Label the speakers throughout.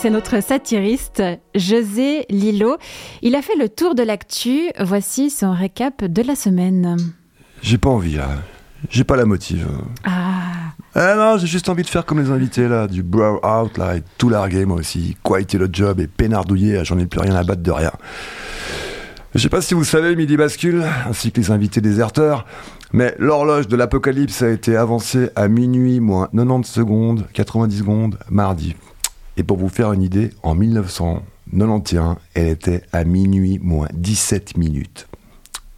Speaker 1: c'est notre satiriste José Lilo. Il a fait le tour de l'actu. Voici son récap de la semaine.
Speaker 2: J'ai pas envie là. J'ai pas la motive.
Speaker 1: Ah.
Speaker 2: Ah non, j'ai juste envie de faire comme les invités là, du brow out là, et tout larguer moi aussi. Quoi était le job et pénardouiller, j'en ai plus rien à battre de rien. Je sais pas si vous savez, Midi Bascule, ainsi que les invités déserteurs, mais l'horloge de l'apocalypse a été avancée à minuit moins 90 secondes, 90 secondes, mardi. Et pour vous faire une idée, en 1991, elle était à minuit moins 17 minutes.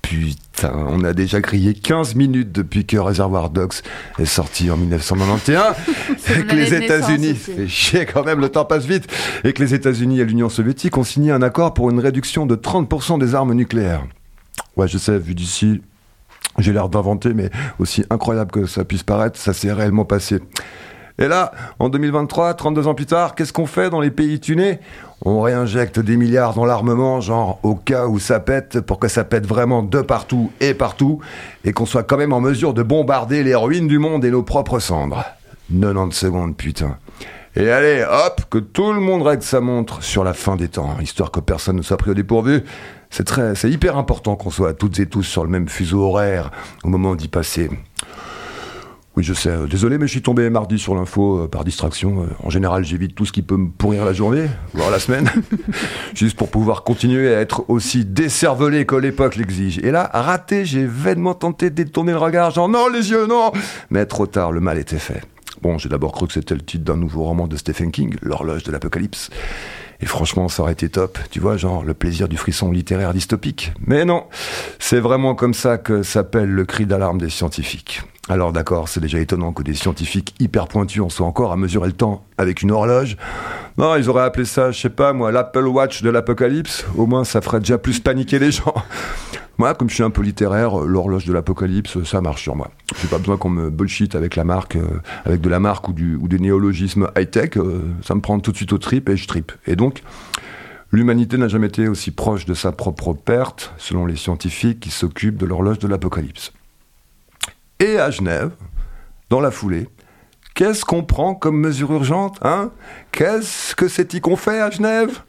Speaker 2: Putain, on a déjà crié 15 minutes depuis que Reservoir Dogs est sorti en 1991 et que les États-Unis, fait chier quand même, le temps passe vite, et que les États-Unis et l'Union soviétique ont signé un accord pour une réduction de 30% des armes nucléaires. Ouais, je sais, vu d'ici, j'ai l'air d'inventer, mais aussi incroyable que ça puisse paraître, ça s'est réellement passé. Et là, en 2023, 32 ans plus tard, qu'est-ce qu'on fait dans les pays tunés? On réinjecte des milliards dans l'armement, genre au cas où ça pète, pour que ça pète vraiment de partout et partout, et qu'on soit quand même en mesure de bombarder les ruines du monde et nos propres cendres. 90 secondes, putain. Et allez, hop, que tout le monde règle sa montre sur la fin des temps, histoire que personne ne soit pris au dépourvu. C'est très, hyper important qu'on soit toutes et tous sur le même fuseau horaire au moment d'y passer. Oui, je sais. Désolé, mais je suis tombé mardi sur l'info euh, par distraction. Euh, en général, j'évite tout ce qui peut me pourrir la journée, voire la semaine, juste pour pouvoir continuer à être aussi décervelé que l'époque l'exige. Et là, raté, j'ai vainement tenté de détourner le regard, genre non, les yeux, non Mais trop tard, le mal était fait. Bon, j'ai d'abord cru que c'était le titre d'un nouveau roman de Stephen King, L'horloge de l'apocalypse. Et franchement, ça aurait été top. Tu vois, genre le plaisir du frisson littéraire dystopique. Mais non, c'est vraiment comme ça que s'appelle le cri d'alarme des scientifiques. Alors d'accord, c'est déjà étonnant que des scientifiques hyper pointus en soient encore à mesurer le temps avec une horloge. Non, ils auraient appelé ça, je sais pas moi, l'Apple Watch de l'apocalypse. Au moins, ça ferait déjà plus paniquer les gens. Moi, comme je suis un peu littéraire, l'horloge de l'apocalypse, ça marche sur moi. J'ai pas besoin qu'on me bullshit avec la marque, euh, avec de la marque ou, du, ou des néologismes high-tech. Euh, ça me prend tout de suite au trip et je tripe. Et donc, l'humanité n'a jamais été aussi proche de sa propre perte, selon les scientifiques qui s'occupent de l'horloge de l'apocalypse. Et à Genève, dans la foulée, qu'est-ce qu'on prend comme mesure urgente hein? Qu'est-ce que c'est-y qu'on fait à Genève?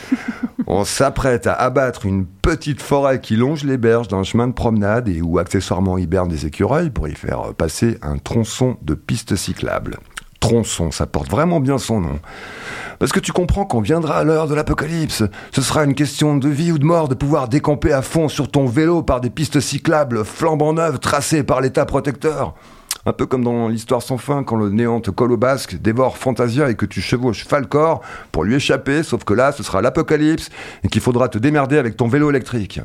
Speaker 2: On s'apprête à abattre une petite forêt qui longe les berges d'un chemin de promenade et où accessoirement hibernent des écureuils pour y faire passer un tronçon de piste cyclable. Tronçon, ça porte vraiment bien son nom. Parce que tu comprends qu'on viendra à l'heure de l'apocalypse. Ce sera une question de vie ou de mort de pouvoir décamper à fond sur ton vélo par des pistes cyclables flambant neuves tracées par l'État protecteur. Un peu comme dans l'histoire sans fin, quand le néant te colle au basque, dévore Fantasia et que tu chevauches Falcor pour lui échapper, sauf que là, ce sera l'apocalypse et qu'il faudra te démerder avec ton vélo électrique.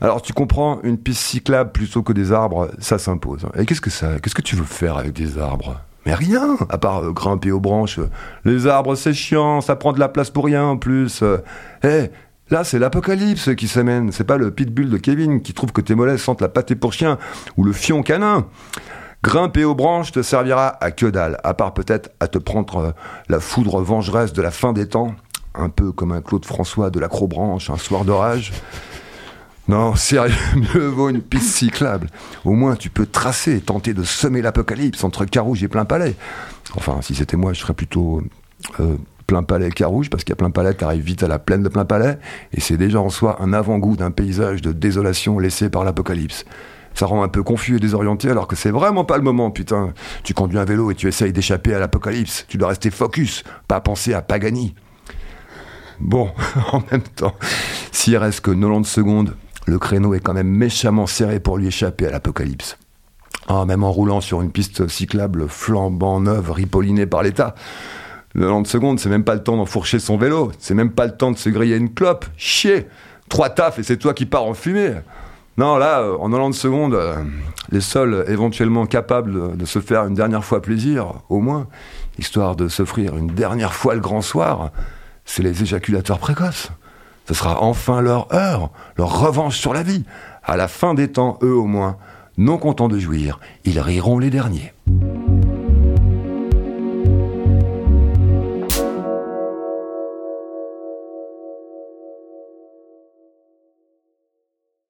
Speaker 2: Alors tu comprends, une piste cyclable plutôt que des arbres, ça s'impose. Et qu'est-ce que ça Qu'est-ce que tu veux faire avec des arbres? Mais rien, à part euh, grimper aux branches. Les arbres, c'est chiant, ça prend de la place pour rien en plus. Eh, là, c'est l'apocalypse qui s'amène. C'est pas le pitbull de Kevin qui trouve que tes mollets sentent la pâté pour chien ou le fion canin. Grimper aux branches te servira à que dalle, à part peut-être à te prendre euh, la foudre vengeresse de la fin des temps, un peu comme un Claude François de l'acrobranche un soir d'orage. Non, sérieux, mieux vaut une piste cyclable. Au moins, tu peux tracer et tenter de semer l'apocalypse entre Carouge et Plein Palais. Enfin, si c'était moi, je serais plutôt euh, Plein Palais Carouge, parce qu'à Plein Palais, t'arrives vite à la plaine de Plein Palais, et c'est déjà en soi un avant-goût d'un paysage de désolation laissé par l'apocalypse. Ça rend un peu confus et désorienté alors que c'est vraiment pas le moment, putain. Tu conduis un vélo et tu essayes d'échapper à l'apocalypse. Tu dois rester focus, pas penser à Pagani. Bon, en même temps, s'il reste que 90 secondes le créneau est quand même méchamment serré pour lui échapper à l'apocalypse. Ah, même en roulant sur une piste cyclable flambant neuve, ripollinée par l'État. Le 90 secondes, c'est même pas le temps d'enfourcher son vélo, c'est même pas le temps de se griller une clope. Chier Trois tafs et c'est toi qui pars en fumée. Non, là, euh, en 90 secondes, euh, les seuls éventuellement capables de se faire une dernière fois plaisir, au moins, histoire de s'offrir une dernière fois le grand soir, c'est les éjaculateurs précoces. Ce sera enfin leur heure, leur revanche sur la vie. À la fin des temps, eux au moins, non contents de jouir, ils riront les derniers.